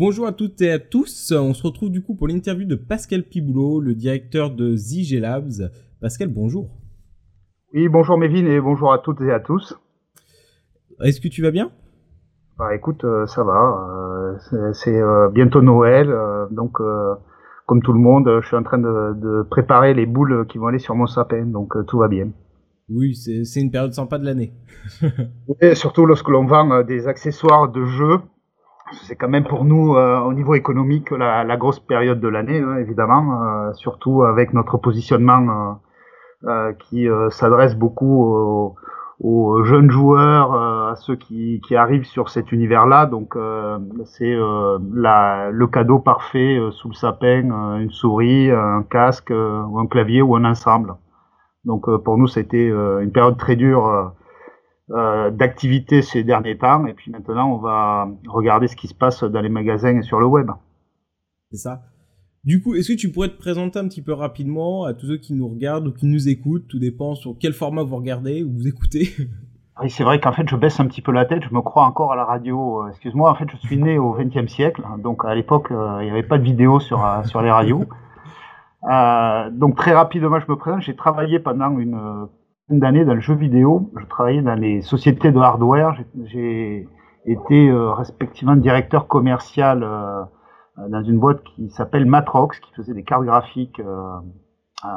Bonjour à toutes et à tous. On se retrouve du coup pour l'interview de Pascal Piboulot, le directeur de ZG Labs. Pascal, bonjour. Oui, bonjour Mévin et bonjour à toutes et à tous. Est-ce que tu vas bien? Bah écoute, euh, ça va. Euh, c'est euh, bientôt Noël, donc comme tout le monde, je suis en train de, préparer les boules qui vont aller sur mon sapin, donc tout va bien. Oui, c'est une période sympa de l'année. surtout lorsque l'on vend des accessoires de jeux c'est quand même pour nous, euh, au niveau économique, la, grosse période de l'année, hein, évidemment, euh, surtout avec notre positionnement euh, qui s'adresse beaucoup aux, aux, jeunes joueurs, à ceux qui, qui, arrivent sur cet univers-là. Donc, c'est le cadeau parfait sous le sapin, une souris, un casque, ou un clavier ou un ensemble. Donc, pour nous, c'était une période très dure euh, d'activité ces derniers temps. Et puis maintenant, on va regarder ce qui se passe dans les magasins et sur le web. C'est ça. Du coup, est-ce que tu pourrais te présenter un petit peu rapidement à tous ceux qui nous regardent ou qui nous écoutent? Tout dépend sur quel format vous regardez ou vous écoutez. Oui, c'est vrai qu'en fait, je baisse un petit peu la tête. Je me crois encore à la radio. Euh, excuse-moi, en fait, je suis né au XXe siècle. Donc, à l'époque, euh, il n'y avait pas de vidéo sur, sur les radios. donc, très rapidement, je me présente. J'ai travaillé pendant une d'années dans le jeu vidéo. Je travaillais dans les sociétés de hardware. J'ai été euh, respectivement directeur commercial euh, dans une boîte qui s'appelle Matrox, qui faisait des cartes graphiques euh,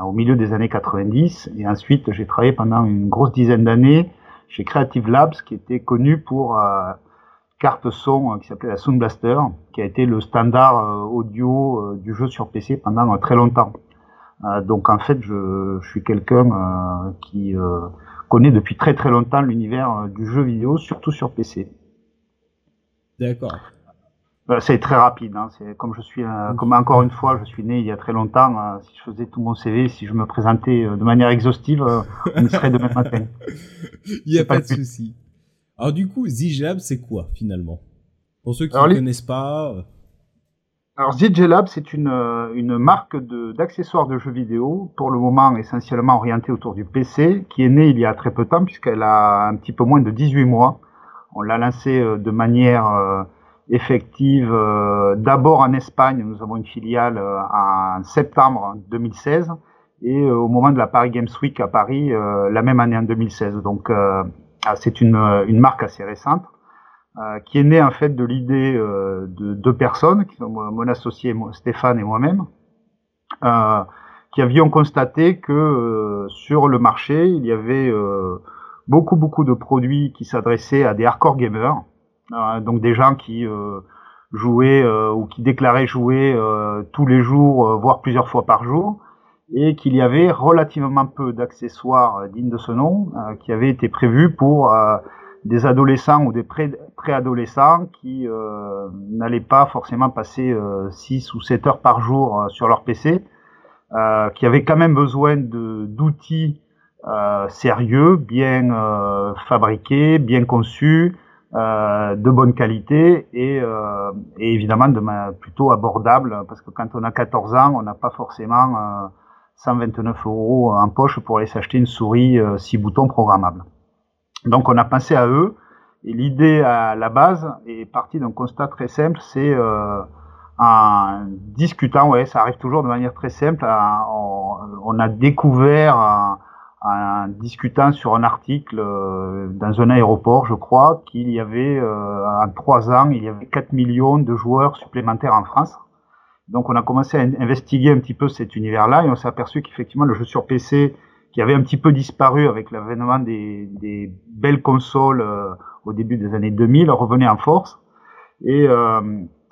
au milieu des années 90. Et ensuite, j'ai travaillé pendant une grosse dizaine d'années chez Creative Labs, qui était connu pour carte son qui s'appelait la Sound Blaster, qui a été le standard audio du jeu sur PC pendant très longtemps. Euh, donc en fait, je, je suis quelqu'un euh, qui euh, connaît depuis très très longtemps l'univers du jeu vidéo, surtout sur PC. D'accord. c'est très rapide. Hein. C'est comme je suis, comme encore une fois, je suis né il y a très longtemps. si je faisais tout mon CV, si je me présentais de manière exhaustive, on serait demain matin. Il n'y a pas, de souci. Alors du coup, Zijab, c'est quoi finalement? Pour ceux qui ne connaissent pas. Alors ZJ Lab, c'est une, euh, une marque d'accessoires de, jeux vidéo, pour le moment essentiellement orientée autour du PC, qui est née il y a très peu de temps, puisqu'elle a un petit peu moins de 18 mois. On l'a lancée euh, de manière euh, effective d'abord en Espagne, nous avons une filiale en septembre 2016, et au moment de la Paris Games Week à Paris, la même année en 2016. Donc c'est une, une marque assez récente. Euh, qui est né en fait de l'idée euh, de deux personnes, qui sont mon associé Stéphane et moi-même, euh, qui avions constaté que sur le marché, il y avait beaucoup beaucoup de produits qui s'adressaient à des hardcore gamers, donc des gens qui jouaient ou qui déclaraient jouer tous les jours, voire plusieurs fois par jour, et qu'il y avait relativement peu d'accessoires dignes de ce nom qui avaient été prévus pour des adolescents ou des préadolescents qui euh, n'allaient pas forcément passer 6 euh, ou 7 heures par jour euh, sur leur PC, euh, qui avaient quand même besoin d'outils sérieux, bien fabriqués, bien conçus, de bonne qualité et, évidemment de plutôt abordable parce que quand on a 14 ans, on n'a pas forcément 129 euros en poche pour aller s'acheter une souris 6 boutons programmable. Donc on a pensé à eux. Et l'idée à la base est partie d'un constat très simple, c'est euh, en discutant, ouais, ça arrive toujours de manière très simple. on, a découvert en, discutant sur un article euh, dans un aéroport, je crois, qu'il y avait euh, en trois ans, il y avait 4 millions de joueurs supplémentaires en France. Donc on a commencé à investiguer un petit peu cet univers-là et on s'est aperçu qu'effectivement le jeu sur PC qui avait un petit peu disparu avec l'avènement des, des, belles consoles euh, au début des années 2000, revenait en force et, euh,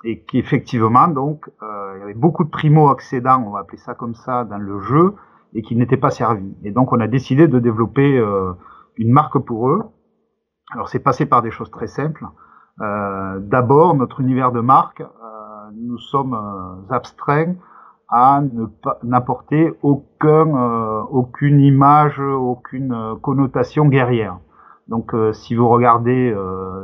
et qui effectivement donc euh, il y avait beaucoup de primo accédants, on va appeler ça comme ça, dans le jeu et qui n'étaient pas servis. Et donc on a décidé de développer euh, une marque pour eux. Alors c'est passé par des choses très simples. D'abord notre univers de marque, nous sommes abstraits à ne pas n'apporter aucun, euh, aucune image, aucune euh, connotation guerrière. Donc, euh, si vous regardez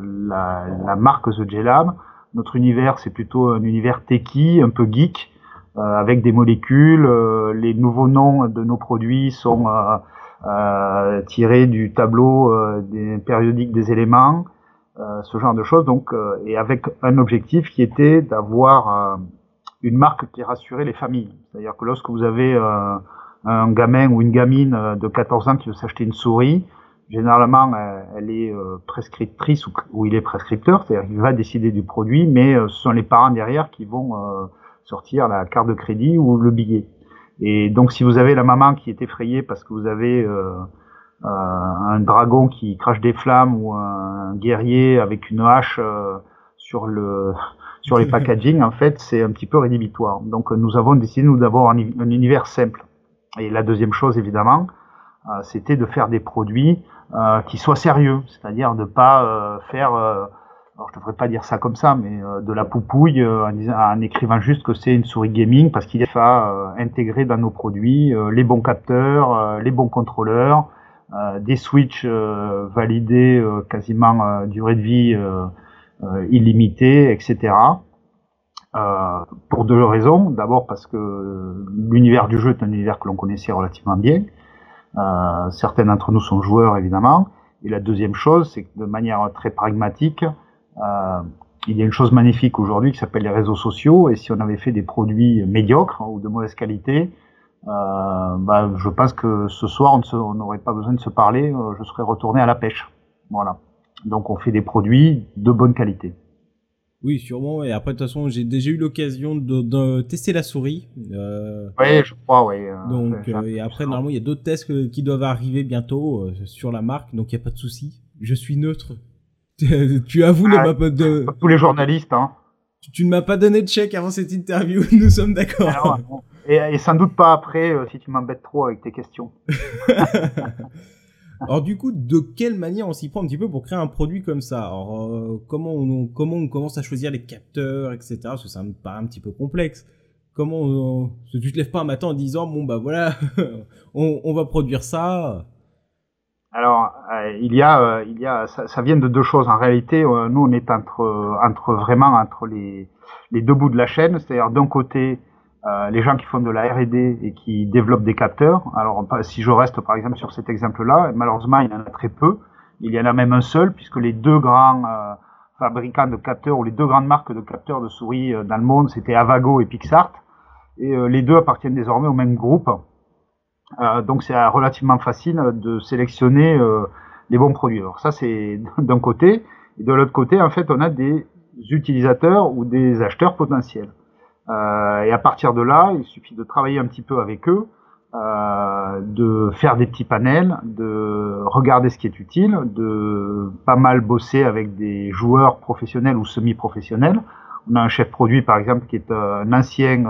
la, la, marque The Lab, notre univers c'est plutôt un univers techie, un peu geek, avec des molécules. les nouveaux noms de nos produits sont tirés du tableau des périodiques des éléments. ce genre de choses. Donc, et avec un objectif qui était d'avoir une marque qui rassurait les familles. C'est-à-dire que lorsque vous avez un gamin ou une gamine de 14 ans qui veut s'acheter une souris, généralement, elle est prescriptrice ou, il est prescripteur, c'est-à-dire qu'il va décider du produit, mais ce sont les parents derrière qui vont sortir la carte de crédit ou le billet. Et donc, si vous avez la maman qui est effrayée parce que vous avez euh, euh, un dragon qui crache des flammes ou un guerrier avec une hache euh, sur le sur les packaging, en fait, c'est un petit peu rédhibitoire. Donc, nous avons décidé nous d'avoir un, univers simple. Et la deuxième chose, évidemment, c'était de faire des produits qui soient sérieux, c'est-à-dire de pas faire alors je devrais pas dire ça comme ça, mais euh, de la poupouille euh, en, écrivant juste que c'est une souris gaming parce qu'il faut euh, intégrer dans nos produits les bons capteurs, les bons contrôleurs, des switches validés quasiment durée de vie illimitée, etc. pour deux raisons. D'abord parce que l'univers du jeu est un univers que l'on connaissait relativement bien. certains d'entre nous sont joueurs évidemment. Et la deuxième chose, c'est que de manière très pragmatique, euh, il y a une chose magnifique aujourd'hui qui s'appelle les réseaux sociaux, et si on avait fait des produits médiocres ou de mauvaise qualité, euh, bah, je pense que ce soir on n'aurait pas besoin de se parler, euh, je serais retourné à la pêche. Voilà. Donc on fait des produits de bonne qualité. Oui, sûrement. Et après, de toute façon, j'ai déjà eu l'occasion de, tester la souris. Euh, oui, je crois, oui. donc, et après, normalement, il y a d'autres tests qui doivent arriver bientôt sur la marque, donc il n'y a pas de souci. Je suis neutre. tu avoues ah, de... Tous les journalistes, hein. Tu, ne m'as pas donné de chèque avant cette interview, nous sommes d'accord. Et, sans doute pas après, euh, si tu m'embêtes trop avec tes questions. Alors du coup, de quelle manière on s'y prend un petit peu pour créer un produit comme ça? Alors euh, comment, on, comment on commence à choisir les capteurs, etc. Parce que ça me paraît un petit peu complexe. Comment on, tu te lèves pas un matin en disant bon bah voilà, on, on va produire ça alors, euh, il y a, euh, il y a, ça, ça, vient de deux choses. En réalité, euh, nous, on est entre, entre vraiment entre les, les deux bouts de la chaîne. C'est-à-dire d'un côté, les gens qui font de la R&D et qui développent des capteurs. Alors, si je reste par exemple sur cet exemple-là, malheureusement, il y en a très peu. Il y en a même un seul, puisque les deux grands fabricants de capteurs ou les deux grandes marques de capteurs de souris dans le monde, c'était Avago et Pixart. Et les deux appartiennent désormais au même groupe. Euh, donc c'est relativement facile de sélectionner euh, les bons produits. Alors ça c'est d'un côté, et de l'autre côté en fait on a des utilisateurs ou des acheteurs potentiels. Euh, et à partir de là, il suffit de travailler un petit peu avec eux, euh, de faire des petits panels, de regarder ce qui est utile, de pas mal bosser avec des joueurs professionnels ou semi-professionnels. On a un chef produit par exemple qui est un ancien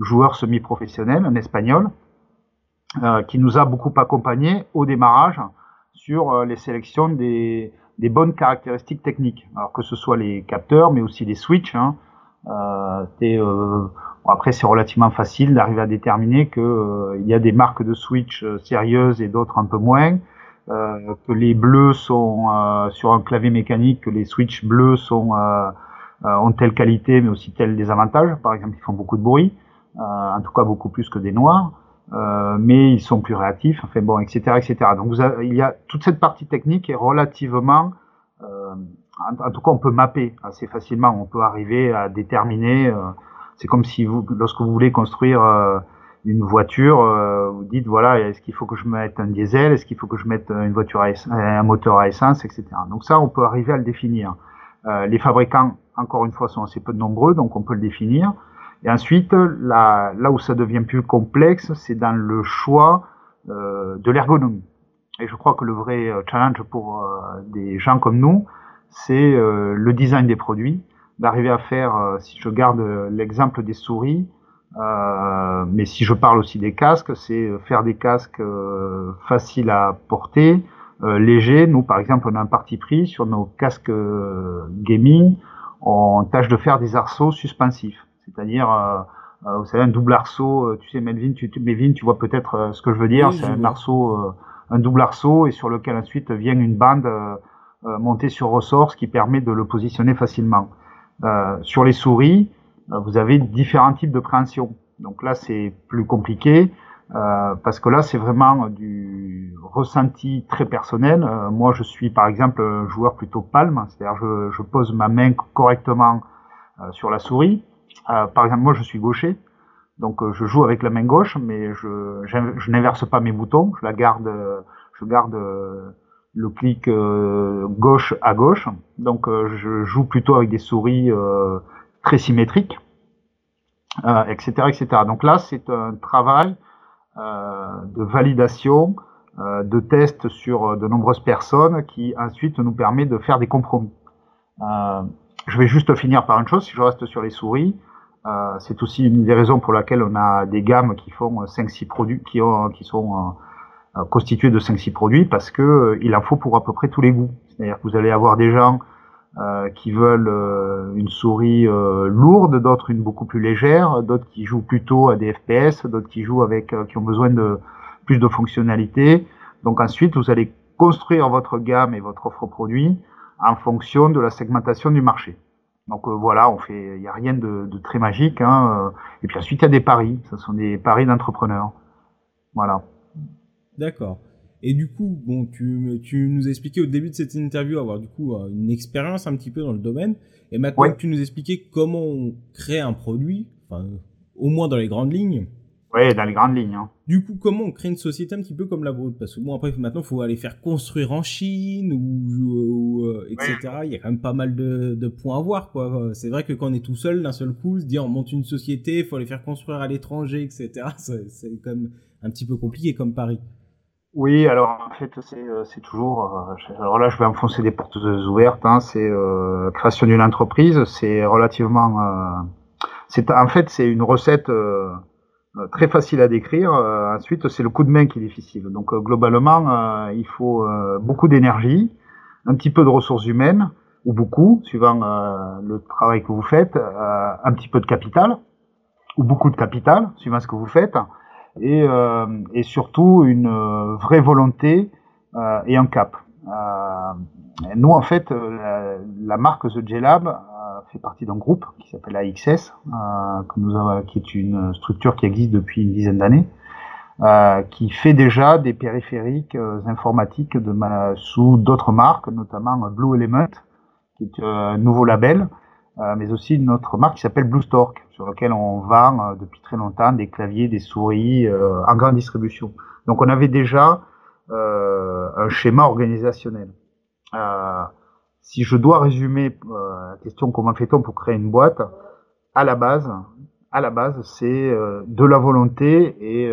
joueur semi-professionnel, un espagnol, euh, qui nous a beaucoup accompagné au démarrage sur euh, les sélections des, des, bonnes caractéristiques techniques. Alors que ce soit les capteurs, mais aussi les switches. Hein. Euh, euh après, c'est relativement facile d'arriver à déterminer que il y a des marques de switch sérieuses et d'autres un peu moins. que les bleus sont sur un clavier mécanique, que les switches bleus sont ont telle qualité, mais aussi tel désavantage. Par exemple, ils font beaucoup de bruit, en tout cas beaucoup plus que des noirs. Euh, mais ils sont plus réactifs, enfin bon, etc., etc. Donc vous il y a toute cette partie technique est relativement, euh, en, tout cas, on peut mapper assez facilement. On peut arriver à déterminer. Euh, c'est comme si vous, lorsque vous voulez construire euh, une voiture, vous dites voilà, est-ce qu'il faut que je mette un diesel, est-ce qu'il faut que je mette une voiture à un moteur à essence, etc. Donc ça, on peut arriver à le définir. les fabricants, encore une fois, sont assez peu nombreux, donc on peut le définir. Et ensuite, là, là où ça devient plus complexe, c'est dans le choix euh, de l'ergonomie. Et je crois que le vrai euh, challenge pour euh, des gens comme nous, c'est euh, le design des produits, d'arriver à faire, si je garde l'exemple des souris, mais si je parle aussi des casques, c'est faire des casques faciles à porter, légers. Nous, par exemple, on a un parti pris sur nos casques gaming, on tâche de faire des arceaux suspensifs. C'est-à-dire, euh, euh, vous savez, un double arceau, euh, tu sais, Melvin, tu, Melvin, tu vois peut-être ce que je veux dire, c'est un arceau, un double arceau, et sur lequel ensuite vient une bande montée sur ressort, ce qui permet de le positionner facilement. sur les souris, vous avez différents types de préhension. Donc là, c'est plus compliqué. Euh, parce que là, c'est vraiment du ressenti très personnel. Euh, moi, je suis par exemple un joueur plutôt palme, c'est-à-dire je, je, pose ma main correctement euh, sur la souris. par exemple, moi, je suis gaucher, donc je joue avec la main gauche, mais je, je, n'inverse pas mes boutons. Je la garde, je garde le clic gauche à gauche. Donc, je joue plutôt avec des souris très symétriques, etc., etc. Donc là, c'est un travail euh, de validation, euh, de tests sur euh, de nombreuses personnes qui ensuite nous permet de faire des compromis. je vais juste finir par une chose, si je reste sur les souris, c'est aussi une des raisons pour laquelle on a des gammes qui font 5-6 produits, qui, qui sont constitués de 5-6 produits, parce que il en faut pour à peu près tous les goûts. C'est-à-dire que vous allez avoir des gens euh, qui veulent euh, une souris euh, lourde, d'autres une beaucoup plus légère, d'autres qui jouent plutôt à des FPS, d'autres qui jouent avec qui ont besoin de plus de fonctionnalités. Donc ensuite, vous allez construire votre gamme et votre offre produit en fonction de la segmentation du marché. Donc voilà, on fait, il n'y a rien de, de très magique. Hein, et puis ensuite, il y a des paris. Ce sont des paris d'entrepreneurs. Voilà. D'accord. Et du coup, bon, tu, tu nous expliquais au début de cette interview avoir du coup euh, une expérience un petit peu dans le domaine. Et maintenant tu nous expliquais comment on crée un produit, enfin, au moins dans les grandes lignes. Oui, dans les grandes lignes. Hein. Du coup, comment on crée une société un petit peu comme la vôtre? Parce que bon, après, maintenant, il faut aller faire construire en Chine ou, euh, etc. Il y a quand même pas mal de, de points à voir, quoi. C'est vrai que quand on est tout seul, d'un seul coup, se dire on monte une société, il faut aller faire construire à l'étranger, etc. C'est quand même un petit peu compliqué comme pari. Oui, alors en fait c'est euh, toujours. Euh, alors là, je vais enfoncer des portes ouvertes. Hein, c'est euh, création d'une entreprise. C'est relativement. Euh, c'est en fait c'est une recette très facile à décrire. ensuite, c'est le coup de main qui est difficile. Donc globalement, il faut beaucoup d'énergie, un petit peu de ressources humaines ou beaucoup, suivant le travail que vous faites, un petit peu de capital ou beaucoup de capital, suivant ce que vous faites et, euh, et surtout une euh, vraie volonté euh, et un cap. nous, en fait, la, la marque The J-Lab fait partie d'un groupe qui s'appelle AXS, que nous avons, qui est une structure qui existe depuis une dizaine d'années. Euh, qui fait déjà des périphériques informatiques de sous d'autres marques, notamment Blue Element, qui est un nouveau label, mais aussi une autre marque qui s'appelle Blue Stork, sur laquelle on vend euh, depuis très longtemps des claviers, des souris euh, en grande distribution. Donc on avait déjà un schéma organisationnel. si je dois résumer la question comment fait-on pour créer une boîte, à la base, à la base, c'est de la volonté et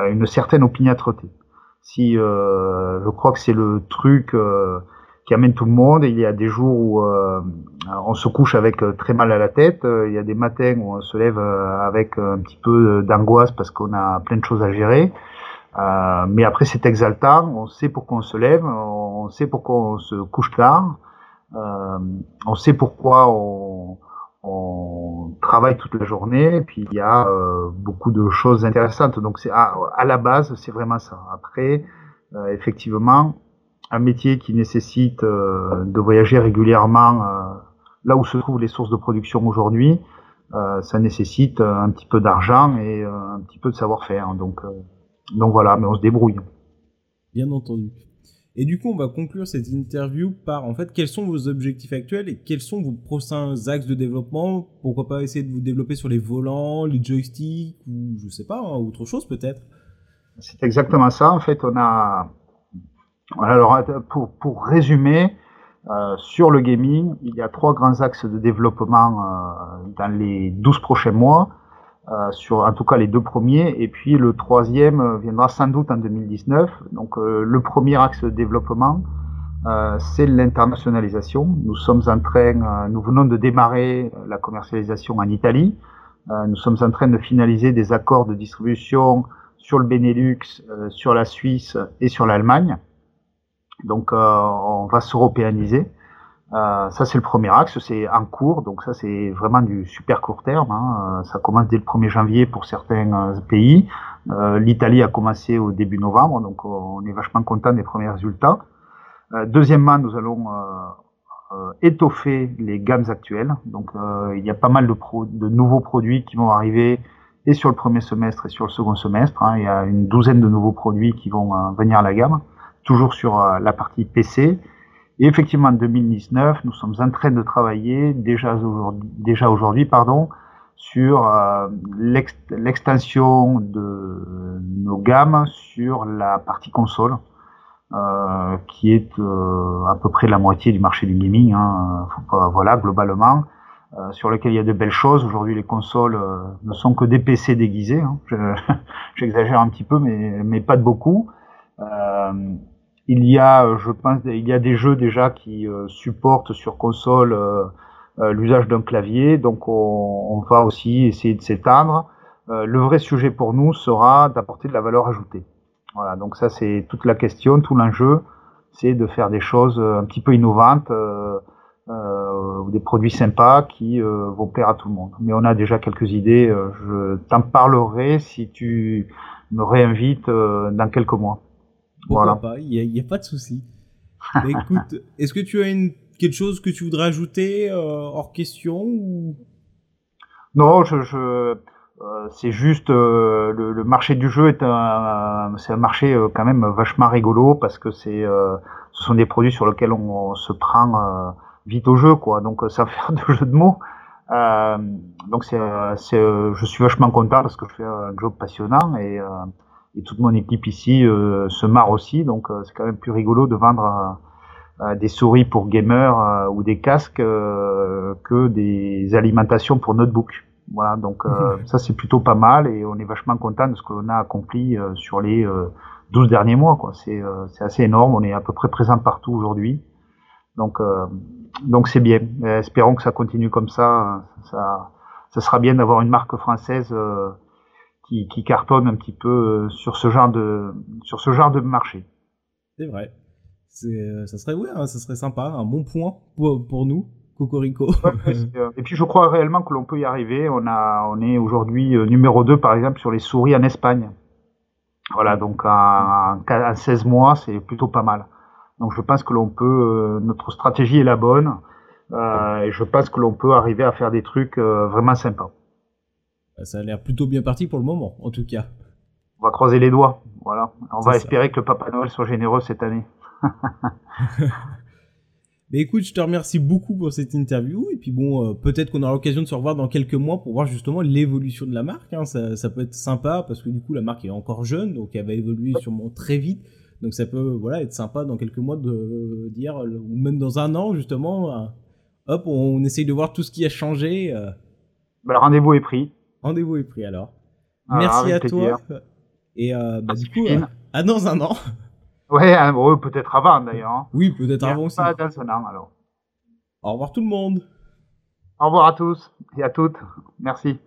une certaine opiniâtreté. Si je crois que c'est le truc qui amène tout le monde. il y a des jours où euh, on se couche avec euh, très mal à la tête. Euh, il y a des matins où on se lève avec un petit peu d'angoisse parce qu'on a plein de choses à gérer. mais après, c'est exaltant. On sait pourquoi on se lève. On sait pourquoi on se couche tard. on sait pourquoi on, on, travaille toute la journée. Et puis il y a beaucoup de choses intéressantes. Donc c'est à, à, la base, c'est vraiment ça. Après, effectivement, un métier qui nécessite euh, de voyager régulièrement euh, là où se trouvent les sources de production aujourd'hui, euh, ça nécessite un petit peu d'argent et un petit peu de savoir-faire. Donc, donc voilà, mais on se débrouille. Bien entendu. Et du coup, on va conclure cette interview par en fait quels sont vos objectifs actuels et quels sont vos prochains axes de développement? Pourquoi pas essayer de vous développer sur les volants, les joysticks ou je sais pas, hein, autre chose peut-être? C'est exactement ça. En fait, on a alors, pour, pour résumer, euh, sur le gaming, il y a trois grands axes de développement euh, dans les 12 prochains mois, euh, sur en tout cas les deux premiers, et puis le troisième viendra sans doute en 2019. Donc euh, le premier axe de développement, euh, c'est l'internationalisation. Nous sommes en train, nous venons de démarrer la commercialisation en Italie. nous sommes en train de finaliser des accords de distribution sur le Benelux, sur la Suisse et sur l'Allemagne. Donc euh, on va s'européaniser. Euh, ça c'est le premier axe, c'est en cours, donc ça c'est vraiment du super court terme. Hein. Euh, ça commence dès le 1er janvier pour certains pays. L'Italie a commencé au début novembre, donc on est vachement content des premiers résultats. deuxièmement, nous allons étoffer les gammes actuelles. Donc il y a pas mal de, de nouveaux produits qui vont arriver et sur le premier semestre et sur le second semestre. Hein. Il y a une douzaine de nouveaux produits qui vont euh, venir à la gamme, toujours sur euh, la partie PC. Et effectivement, en 2019, nous sommes en train de travailler déjà aujourd'hui, déjà aujourd'hui pardon, sur euh, l'extension de nos gammes sur la partie console, euh, qui est euh, à peu près la moitié du marché du gaming. Hein, voilà, globalement. Euh, sur lequel il y a de belles choses. Aujourd'hui, les consoles euh, ne sont que des PC déguisés. Hein. J'exagère un petit peu, mais, mais pas de beaucoup. Euh, il y a, je pense, il y a des jeux déjà qui supportent sur console l'usage d'un clavier, donc on, va aussi essayer de s'étendre. le vrai sujet pour nous sera d'apporter de la valeur ajoutée. Voilà, donc ça c'est toute la question, tout l'enjeu, c'est de faire des choses un petit peu innovantes. Euh, des produits sympas qui euh, vont plaire à tout le monde. Mais on a déjà quelques idées. Euh, je t'en parlerai si tu me réinvites dans quelques mois. Voilà. pas, il n'y a, pas de souci. écoute, est-ce que tu as une, quelque chose que tu voudrais ajouter hors question ou... Non, je, je c'est juste le, le, marché du jeu est un, c'est un marché quand même vachement rigolo parce que c'est, ce sont des produits sur lesquels on, on se prend vite au jeu, quoi. Donc, euh, ça fait de jeu de mots. Euh, donc, c'est, c'est, je suis vachement content parce que je fais un job passionnant et, euh, et toute mon équipe ici se marre aussi. Donc, c'est quand même plus rigolo de vendre des souris pour gamers ou des casques que des alimentations pour notebook. Voilà, donc ça c'est plutôt pas mal et on est vachement content de ce qu'on a accompli sur les 12 derniers mois. Quoi. C'est, c'est assez énorme, on est à peu près présent partout aujourd'hui. Donc donc c'est bien. espérons que ça continue comme ça. Ça, ça sera bien d'avoir une marque française euh, qui, qui, cartonne un petit peu euh, sur ce genre de sur ce genre de marché. C'est vrai. C'est, euh, ça serait ouais, hein, ça serait sympa, un bon point pour, pour nous. Cocorico. et puis je crois réellement que l'on peut y arriver. On a, on est aujourd'hui numéro 2 par exemple sur les souris en Espagne. Voilà, donc en, en 16 mois, c'est plutôt pas mal. Donc je pense que l'on peut, euh, notre stratégie est la bonne, euh, et je pense que l'on peut arriver à faire des trucs euh, vraiment sympas. Bah, ça a l'air plutôt bien parti pour le moment, en tout cas. On va croiser les doigts, voilà. On va espérer que le Papa Noël soit généreux cette année. Mais écoute, je te remercie beaucoup pour cette interview. Et puis bon, peut-être qu'on aura l'occasion de se revoir dans quelques mois pour voir justement l'évolution de la marque. Hein. Ça, ça, peut être sympa parce que du coup, la marque est encore jeune, donc elle va évoluer sûrement très vite. Donc ça peut voilà être sympa dans quelques mois de dire ou même dans un an justement, euh, hop, on essaye de voir tout ce qui a changé. Euh. Bah, le rendez-vous est pris. Rendez-vous est pris alors. Merci à toi. Et euh, bah, du coup, à dans un an. Ouais, peut-être avant d'ailleurs. Hein. Oui, peut-être avant aussi. Pas dans un an alors. Au revoir tout le monde. Au revoir à tous et à toutes. Merci.